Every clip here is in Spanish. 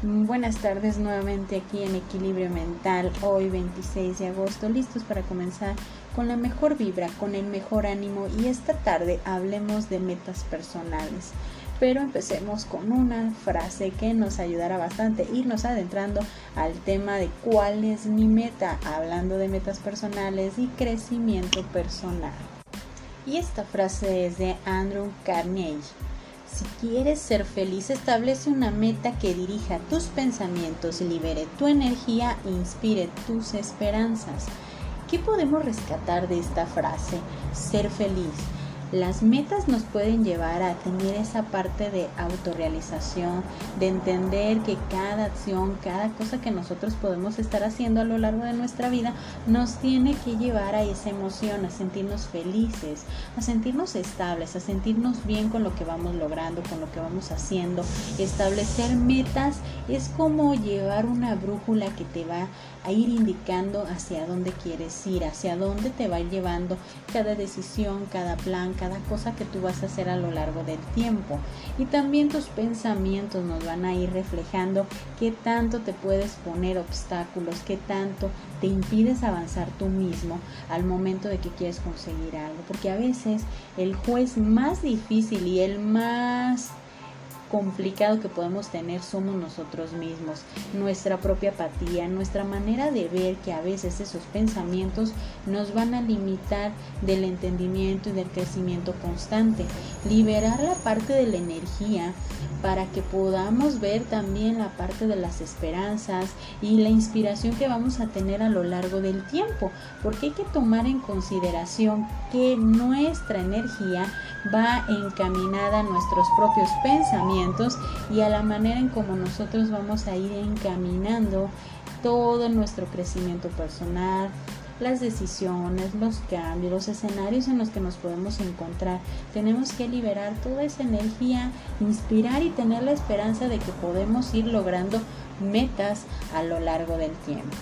Buenas tardes nuevamente aquí en Equilibrio Mental, hoy 26 de agosto, listos para comenzar con la mejor vibra, con el mejor ánimo y esta tarde hablemos de metas personales. Pero empecemos con una frase que nos ayudará bastante, irnos adentrando al tema de cuál es mi meta, hablando de metas personales y crecimiento personal. Y esta frase es de Andrew Carnegie. Si quieres ser feliz, establece una meta que dirija tus pensamientos, libere tu energía e inspire tus esperanzas. ¿Qué podemos rescatar de esta frase? Ser feliz. Las metas nos pueden llevar a tener esa parte de autorrealización, de entender que cada acción, cada cosa que nosotros podemos estar haciendo a lo largo de nuestra vida nos tiene que llevar a esa emoción, a sentirnos felices, a sentirnos estables, a sentirnos bien con lo que vamos logrando, con lo que vamos haciendo. Establecer metas es como llevar una brújula que te va a ir indicando hacia dónde quieres ir, hacia dónde te va llevando cada decisión, cada plan, cada cosa que tú vas a hacer a lo largo del tiempo. Y también tus pensamientos nos van a ir reflejando qué tanto te puedes poner obstáculos, qué tanto te impides avanzar tú mismo al momento de que quieres conseguir algo. Porque a veces el juez más difícil y el más complicado que podemos tener somos nosotros mismos, nuestra propia apatía, nuestra manera de ver que a veces esos pensamientos nos van a limitar del entendimiento y del crecimiento constante. Liberar la parte de la energía para que podamos ver también la parte de las esperanzas y la inspiración que vamos a tener a lo largo del tiempo, porque hay que tomar en consideración que nuestra energía va encaminada a nuestros propios pensamientos y a la manera en como nosotros vamos a ir encaminando todo nuestro crecimiento personal, las decisiones, los cambios, los escenarios en los que nos podemos encontrar. Tenemos que liberar toda esa energía, inspirar y tener la esperanza de que podemos ir logrando metas a lo largo del tiempo.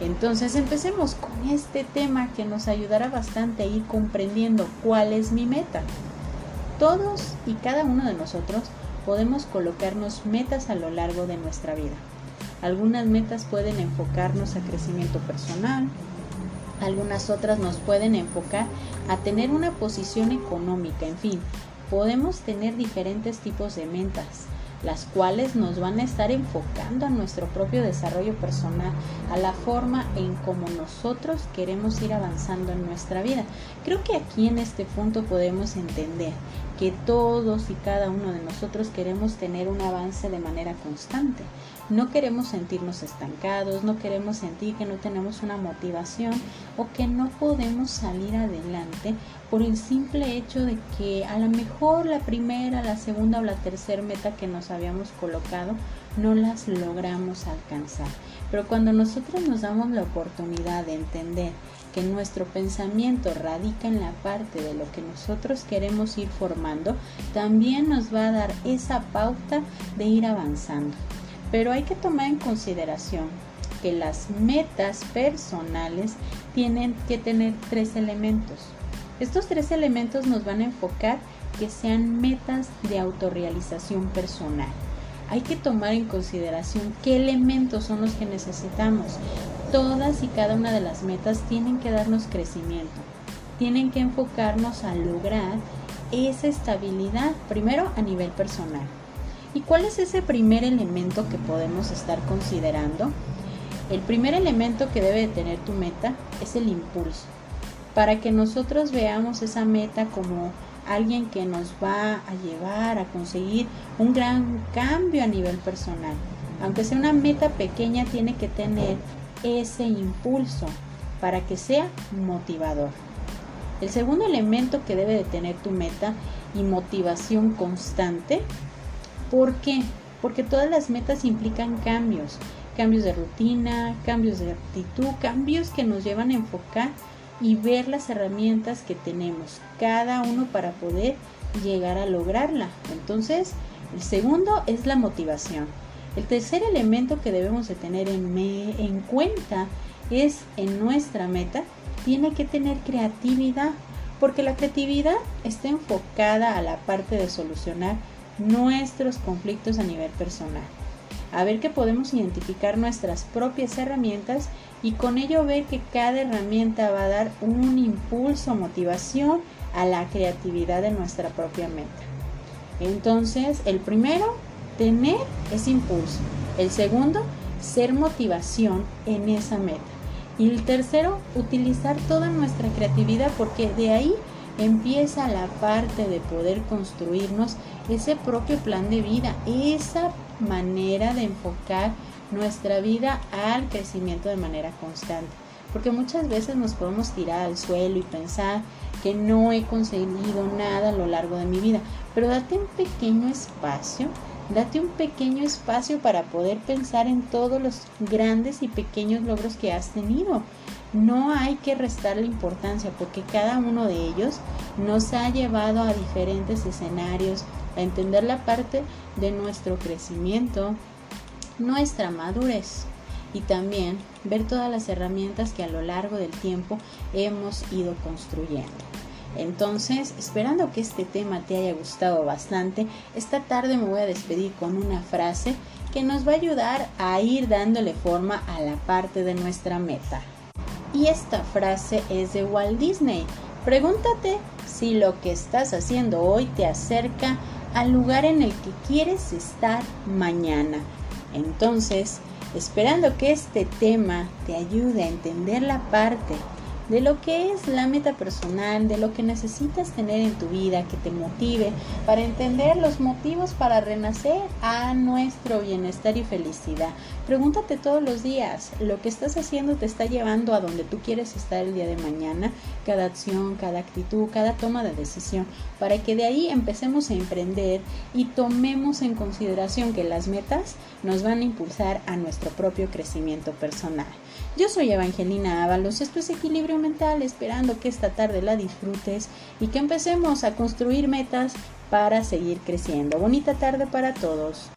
Entonces empecemos con este tema que nos ayudará bastante a ir comprendiendo cuál es mi meta. Todos y cada uno de nosotros podemos colocarnos metas a lo largo de nuestra vida. Algunas metas pueden enfocarnos a crecimiento personal, algunas otras nos pueden enfocar a tener una posición económica, en fin, podemos tener diferentes tipos de metas las cuales nos van a estar enfocando a nuestro propio desarrollo personal, a la forma en cómo nosotros queremos ir avanzando en nuestra vida. Creo que aquí en este punto podemos entender que todos y cada uno de nosotros queremos tener un avance de manera constante. No queremos sentirnos estancados, no queremos sentir que no tenemos una motivación o que no podemos salir adelante por el simple hecho de que a lo mejor la primera, la segunda o la tercera meta que nos habíamos colocado no las logramos alcanzar. Pero cuando nosotros nos damos la oportunidad de entender que nuestro pensamiento radica en la parte de lo que nosotros queremos ir formando, también nos va a dar esa pauta de ir avanzando. Pero hay que tomar en consideración que las metas personales tienen que tener tres elementos. Estos tres elementos nos van a enfocar que sean metas de autorrealización personal. Hay que tomar en consideración qué elementos son los que necesitamos. Todas y cada una de las metas tienen que darnos crecimiento. Tienen que enfocarnos a lograr esa estabilidad, primero a nivel personal. ¿Y cuál es ese primer elemento que podemos estar considerando? El primer elemento que debe de tener tu meta es el impulso para que nosotros veamos esa meta como alguien que nos va a llevar a conseguir un gran cambio a nivel personal. Aunque sea una meta pequeña, tiene que tener ese impulso para que sea motivador. El segundo elemento que debe de tener tu meta y motivación constante. ¿Por qué? Porque todas las metas implican cambios, cambios de rutina, cambios de actitud, cambios que nos llevan a enfocar y ver las herramientas que tenemos, cada uno para poder llegar a lograrla. Entonces, el segundo es la motivación. El tercer elemento que debemos de tener en, en cuenta es en nuestra meta, tiene que tener creatividad, porque la creatividad está enfocada a la parte de solucionar nuestros conflictos a nivel personal. a ver que podemos identificar nuestras propias herramientas y con ello ver que cada herramienta va a dar un impulso, motivación a la creatividad de nuestra propia meta. Entonces, el primero, tener ese impulso. El segundo, ser motivación en esa meta. Y el tercero, utilizar toda nuestra creatividad porque de ahí empieza la parte de poder construirnos ese propio plan de vida, esa manera de enfocar nuestra vida al crecimiento de manera constante. Porque muchas veces nos podemos tirar al suelo y pensar que no he conseguido nada a lo largo de mi vida. Pero date un pequeño espacio, date un pequeño espacio para poder pensar en todos los grandes y pequeños logros que has tenido. No hay que restarle importancia porque cada uno de ellos nos ha llevado a diferentes escenarios, a entender la parte de nuestro crecimiento, nuestra madurez y también ver todas las herramientas que a lo largo del tiempo hemos ido construyendo. Entonces, esperando que este tema te haya gustado bastante, esta tarde me voy a despedir con una frase que nos va a ayudar a ir dándole forma a la parte de nuestra meta. Y esta frase es de Walt Disney. Pregúntate si lo que estás haciendo hoy te acerca al lugar en el que quieres estar mañana. Entonces, esperando que este tema te ayude a entender la parte de lo que es la meta personal, de lo que necesitas tener en tu vida que te motive para entender los motivos para renacer a nuestro bienestar y felicidad. Pregúntate todos los días, ¿lo que estás haciendo te está llevando a donde tú quieres estar el día de mañana? Cada acción, cada actitud, cada toma de decisión, para que de ahí empecemos a emprender y tomemos en consideración que las metas nos van a impulsar a nuestro propio crecimiento personal. Yo soy Evangelina Ábalos, esto es Equilibrio Mental, esperando que esta tarde la disfrutes y que empecemos a construir metas para seguir creciendo. Bonita tarde para todos.